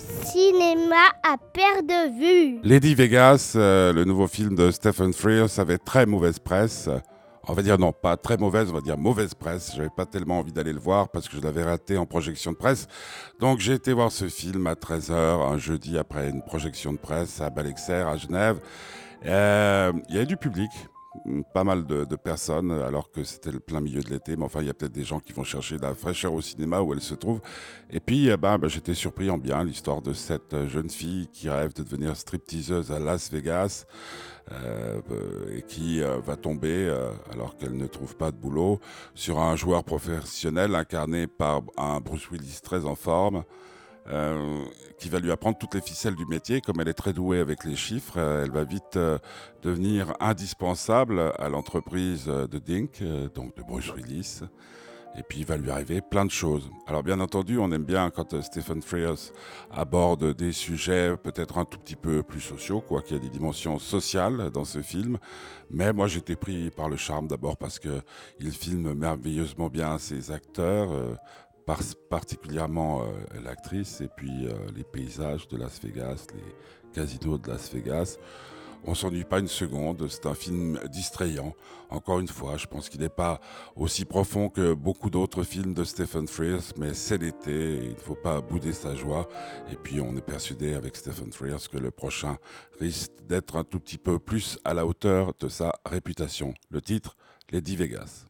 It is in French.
cinéma à perte de vue. Lady Vegas, euh, le nouveau film de Stephen Frears, avait très mauvaise presse. On va dire non, pas très mauvaise, on va dire mauvaise presse. J'avais pas tellement envie d'aller le voir parce que je l'avais raté en projection de presse. Donc j'ai été voir ce film à 13h un jeudi après une projection de presse à Balexer à Genève. Euh, Il y avait du public, pas mal de, personnes, alors que c'était le plein milieu de l'été. Mais enfin, il y a peut-être des gens qui vont chercher de la fraîcheur au cinéma où elle se trouve. Et puis, eh ben, ben, j'étais surpris en bien l'histoire de cette euh, jeune fille qui rêve de devenir stripteaseuse à Las Vegas. Euh, euh, et qui va tomber, alors qu'elle ne trouve pas de boulot, sur un joueur professionnel incarné par un Bruce Willis très en forme. Euh, qui va lui apprendre toutes les ficelles du métier. Comme elle est très douée avec les chiffres, euh, elle va vite euh, devenir indispensable à l'entreprise de Dink, donc de Bruce Willis. Et puis il va lui arriver plein de choses. Alors bien entendu, on aime bien quand Stephen Frears aborde des sujets peut-être un tout petit peu plus sociaux, quoi, qu'il y a des dimensions sociales dans ce film. Mais moi j'étais pris par le charme d'abord parce que il filme merveilleusement bien ses acteurs, par- particulièrement euh, l'actrice, et puis euh, les paysages de Las Vegas, les casinos de Las Vegas. On s'ennuie pas une seconde, c'est un film distrayant. Encore une fois, je pense qu'il n'est pas aussi profond que beaucoup d'autres films de Stephen Frears, mais c'est l'été, il ne faut pas bouder sa joie. Et puis on est persuadé avec Stephen Frears que le prochain risque d'être un tout petit peu plus à la hauteur de sa réputation. Le titre, Lady Vegas.